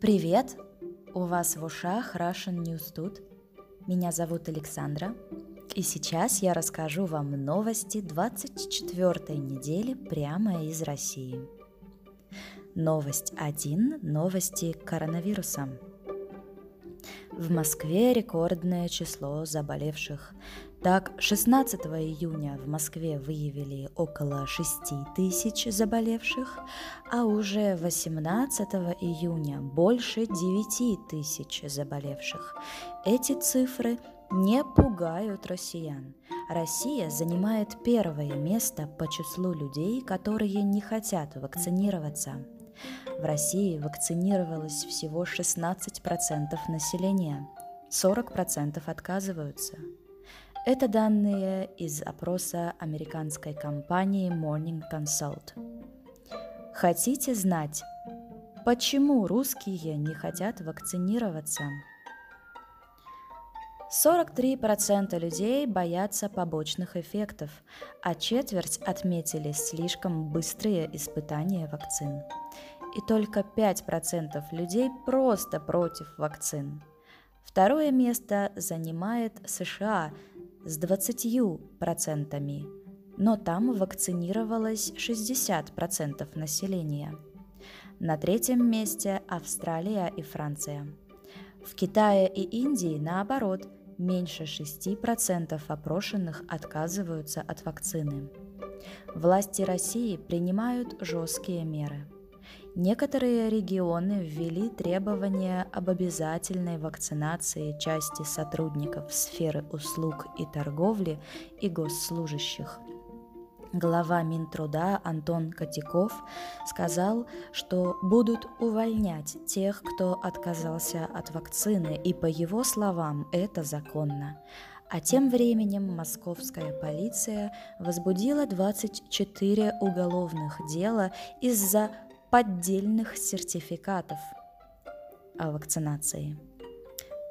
Привет! У вас в ушах Russian News тут. Меня зовут Александра, и сейчас я расскажу вам новости 24 недели прямо из России. Новость 1. Новости коронавируса. В Москве рекордное число заболевших. Так, 16 июня в Москве выявили около 6 тысяч заболевших, а уже 18 июня больше 9 тысяч заболевших. Эти цифры не пугают россиян. Россия занимает первое место по числу людей, которые не хотят вакцинироваться. В России вакцинировалось всего 16% населения, 40% отказываются. Это данные из опроса американской компании Morning Consult. Хотите знать, почему русские не хотят вакцинироваться? 43% людей боятся побочных эффектов, а четверть отметили слишком быстрые испытания вакцин. И только 5% людей просто против вакцин. Второе место занимает США с 20%, но там вакцинировалось 60% населения. На третьем месте Австралия и Франция. В Китае и Индии, наоборот, меньше 6% опрошенных отказываются от вакцины. Власти России принимают жесткие меры – Некоторые регионы ввели требования об обязательной вакцинации части сотрудников сферы услуг и торговли и госслужащих. Глава Минтруда Антон Котяков сказал, что будут увольнять тех, кто отказался от вакцины, и по его словам это законно. А тем временем московская полиция возбудила 24 уголовных дела из-за поддельных сертификатов о вакцинации.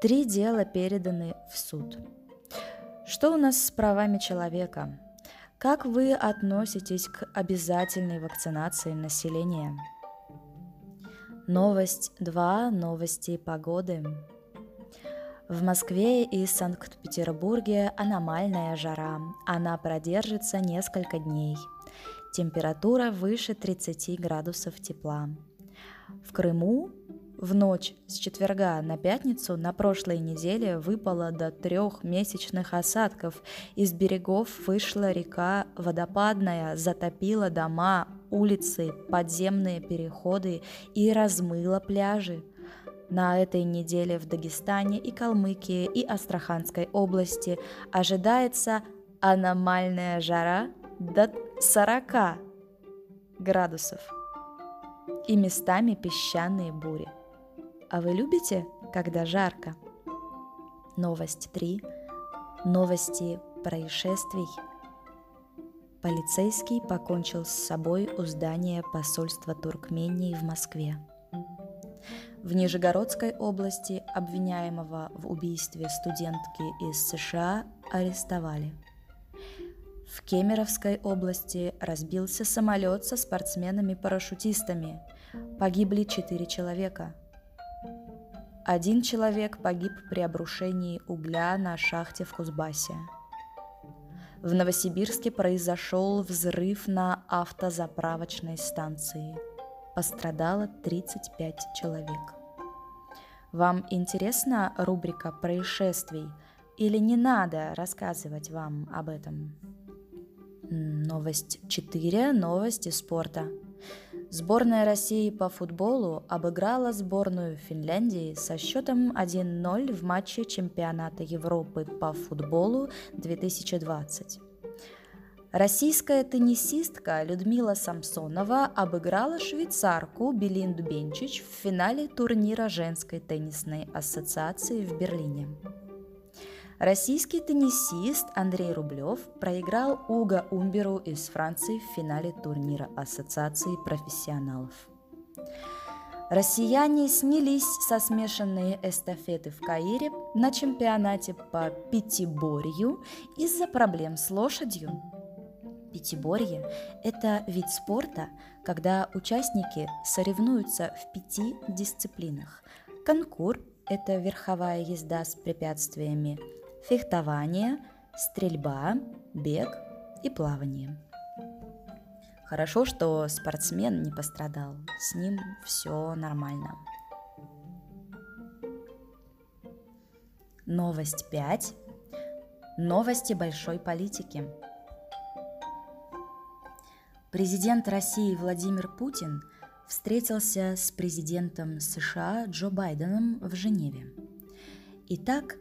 Три дела переданы в суд. Что у нас с правами человека? Как вы относитесь к обязательной вакцинации населения? Новость 2. Новости погоды. В Москве и Санкт-Петербурге аномальная жара. Она продержится несколько дней – температура выше 30 градусов тепла. В Крыму в ночь с четверга на пятницу на прошлой неделе выпало до трех месячных осадков. Из берегов вышла река водопадная, затопила дома, улицы, подземные переходы и размыла пляжи. На этой неделе в Дагестане и Калмыкии и Астраханской области ожидается аномальная жара до 40 градусов и местами песчаные бури. А вы любите, когда жарко? Новость 3. Новости происшествий. Полицейский покончил с собой у здания посольства Туркмении в Москве. В Нижегородской области обвиняемого в убийстве студентки из США арестовали – в Кемеровской области разбился самолет со спортсменами-парашютистами. Погибли четыре человека. Один человек погиб при обрушении угля на шахте в Кузбассе. В Новосибирске произошел взрыв на автозаправочной станции. Пострадало 35 человек. Вам интересна рубрика происшествий или не надо рассказывать вам об этом? Новость 4. Новости спорта. Сборная России по футболу обыграла сборную Финляндии со счетом 1-0 в матче чемпионата Европы по футболу 2020. Российская теннисистка Людмила Самсонова обыграла швейцарку Белинду Бенчич в финале турнира женской теннисной ассоциации в Берлине. Российский теннисист Андрей Рублев проиграл Уга Умберу из Франции в финале турнира Ассоциации профессионалов. Россияне снялись со смешанной эстафеты в Каире на чемпионате по пятиборью из-за проблем с лошадью. Пятиборье – это вид спорта, когда участники соревнуются в пяти дисциплинах. Конкур – это верховая езда с препятствиями, фехтование, стрельба, бег и плавание. Хорошо, что спортсмен не пострадал, с ним все нормально. Новость 5. Новости большой политики. Президент России Владимир Путин встретился с президентом США Джо Байденом в Женеве. Итак,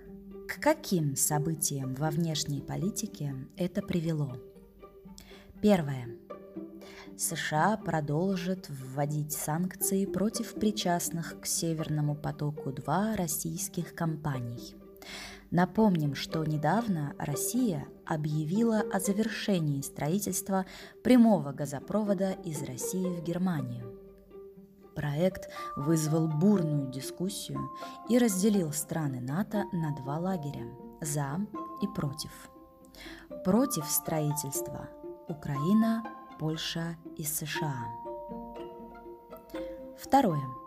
к каким событиям во внешней политике это привело? Первое. США продолжит вводить санкции против причастных к Северному потоку-2 российских компаний – Напомним, что недавно Россия объявила о завершении строительства прямого газопровода из России в Германию. Проект вызвал бурную дискуссию и разделил страны НАТО на два лагеря – за и против. Против строительства – Украина, Польша и США. Второе –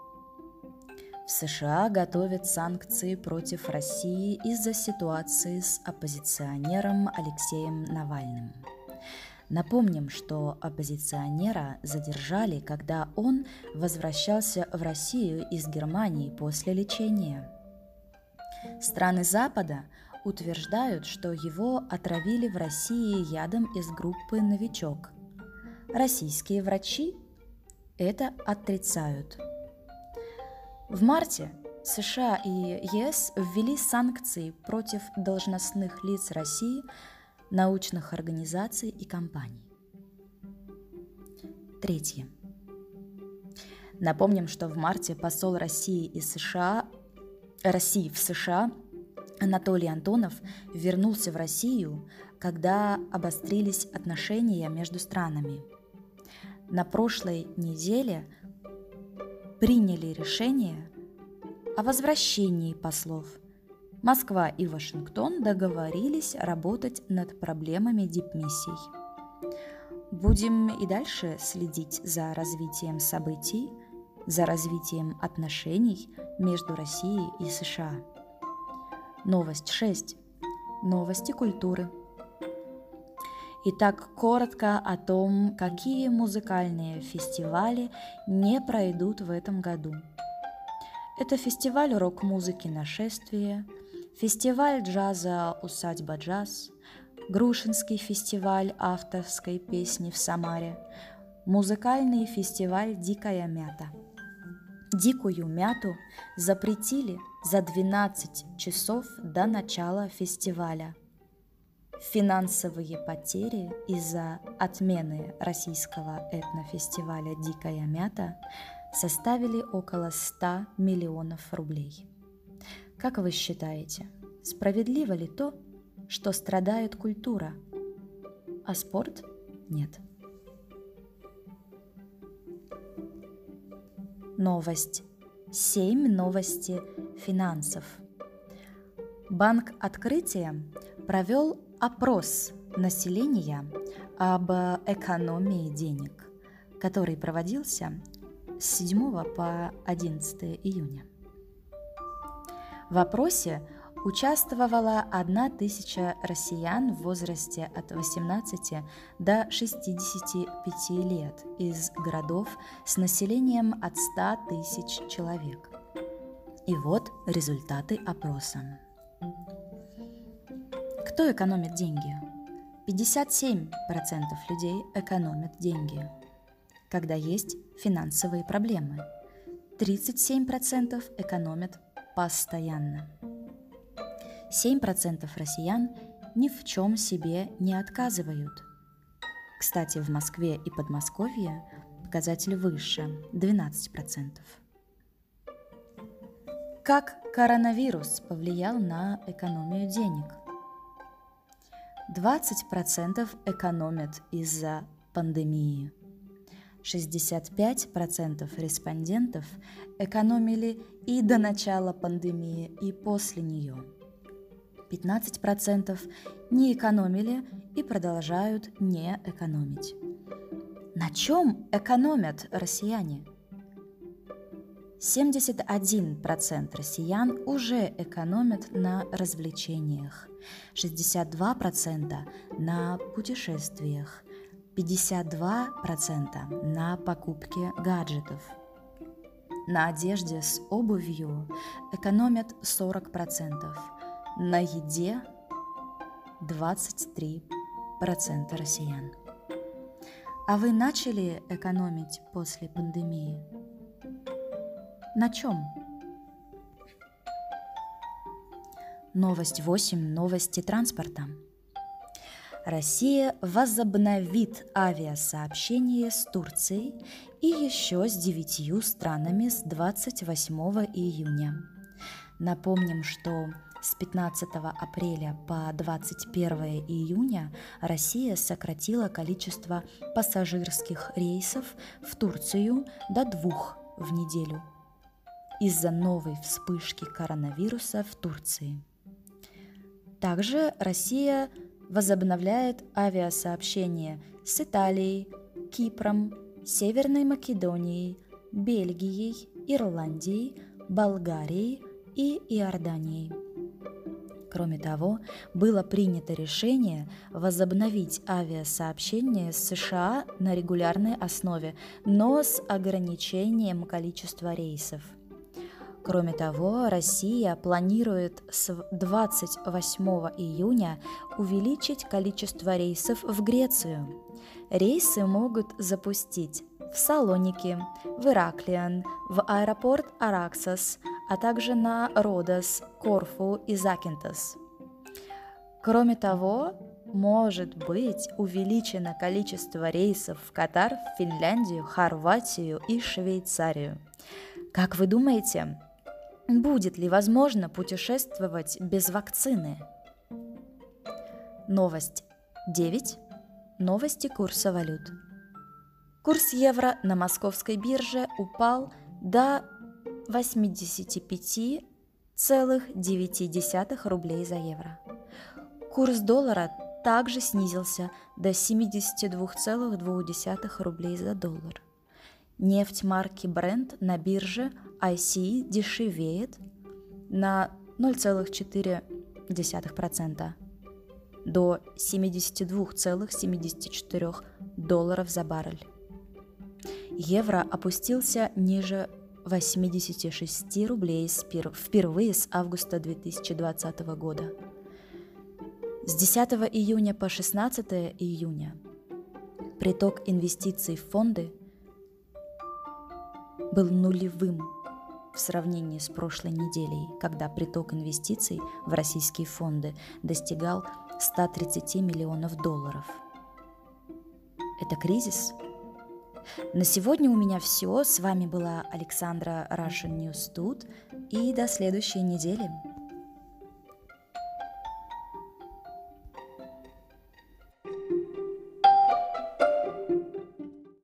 в США готовят санкции против России из-за ситуации с оппозиционером Алексеем Навальным. Напомним, что оппозиционера задержали, когда он возвращался в Россию из Германии после лечения. Страны Запада утверждают, что его отравили в России ядом из группы «Новичок». Российские врачи это отрицают – в марте США и ЕС ввели санкции против должностных лиц России, научных организаций и компаний. Третье. Напомним, что в марте посол России и США, России в США Анатолий Антонов вернулся в Россию, когда обострились отношения между странами. На прошлой неделе – приняли решение о возвращении послов. Москва и Вашингтон договорились работать над проблемами дипмиссий. Будем и дальше следить за развитием событий, за развитием отношений между Россией и США. Новость 6. Новости культуры. Итак, коротко о том, какие музыкальные фестивали не пройдут в этом году. Это фестиваль рок-музыки «Нашествие», фестиваль джаза «Усадьба джаз», Грушинский фестиваль авторской песни в Самаре, музыкальный фестиваль «Дикая мята». Дикую мяту запретили за 12 часов до начала фестиваля – Финансовые потери из-за отмены российского этнофестиваля «Дикая мята» составили около 100 миллионов рублей. Как вы считаете, справедливо ли то, что страдает культура, а спорт нет? Новость. Семь новости финансов. Банк Открытия провел опрос населения об экономии денег, который проводился с 7 по 11 июня. В опросе участвовала одна тысяча россиян в возрасте от 18 до 65 лет из городов с населением от 100 тысяч человек. И вот результаты опроса. Кто экономит деньги? 57% людей экономят деньги, когда есть финансовые проблемы. 37% экономят постоянно. 7% россиян ни в чем себе не отказывают. Кстати, в Москве и Подмосковье показатель выше – 12%. Как коронавирус повлиял на экономию денег? 20% экономят из-за пандемии. 65% респондентов экономили и до начала пандемии, и после нее. 15% не экономили и продолжают не экономить. На чем экономят россияне? 71% россиян уже экономят на развлечениях, 62% на путешествиях, 52% на покупке гаджетов. На одежде с обувью экономят 40%, на еде 23% россиян. А вы начали экономить после пандемии? На чем? Новость 8. Новости транспорта. Россия возобновит авиасообщение с Турцией и еще с девятью странами с 28 июня. Напомним, что с 15 апреля по 21 июня Россия сократила количество пассажирских рейсов в Турцию до двух в неделю из-за новой вспышки коронавируса в Турции. Также Россия возобновляет авиасообщение с Италией, Кипром, Северной Македонией, Бельгией, Ирландией, Болгарией и Иорданией. Кроме того, было принято решение возобновить авиасообщение с США на регулярной основе, но с ограничением количества рейсов – Кроме того, Россия планирует с 28 июня увеличить количество рейсов в Грецию. Рейсы могут запустить в Салоники, в Ираклиан, в аэропорт Араксас, а также на Родос, Корфу и Закинтос. Кроме того, может быть увеличено количество рейсов в Катар, Финляндию, Хорватию и Швейцарию. Как вы думаете, Будет ли возможно путешествовать без вакцины? Новость 9. Новости курса валют. Курс евро на московской бирже упал до 85,9 рублей за евро. Курс доллара также снизился до 72,2 рублей за доллар. Нефть марки Brent на бирже ICE дешевеет на 0,4% до 72,74 долларов за баррель. Евро опустился ниже 86 рублей впервые с августа 2020 года. С 10 июня по 16 июня приток инвестиций в фонды был нулевым в сравнении с прошлой неделей, когда приток инвестиций в российские фонды достигал 130 миллионов долларов. Это кризис? На сегодня у меня все. С вами была Александра Russian News Тут. И до следующей недели.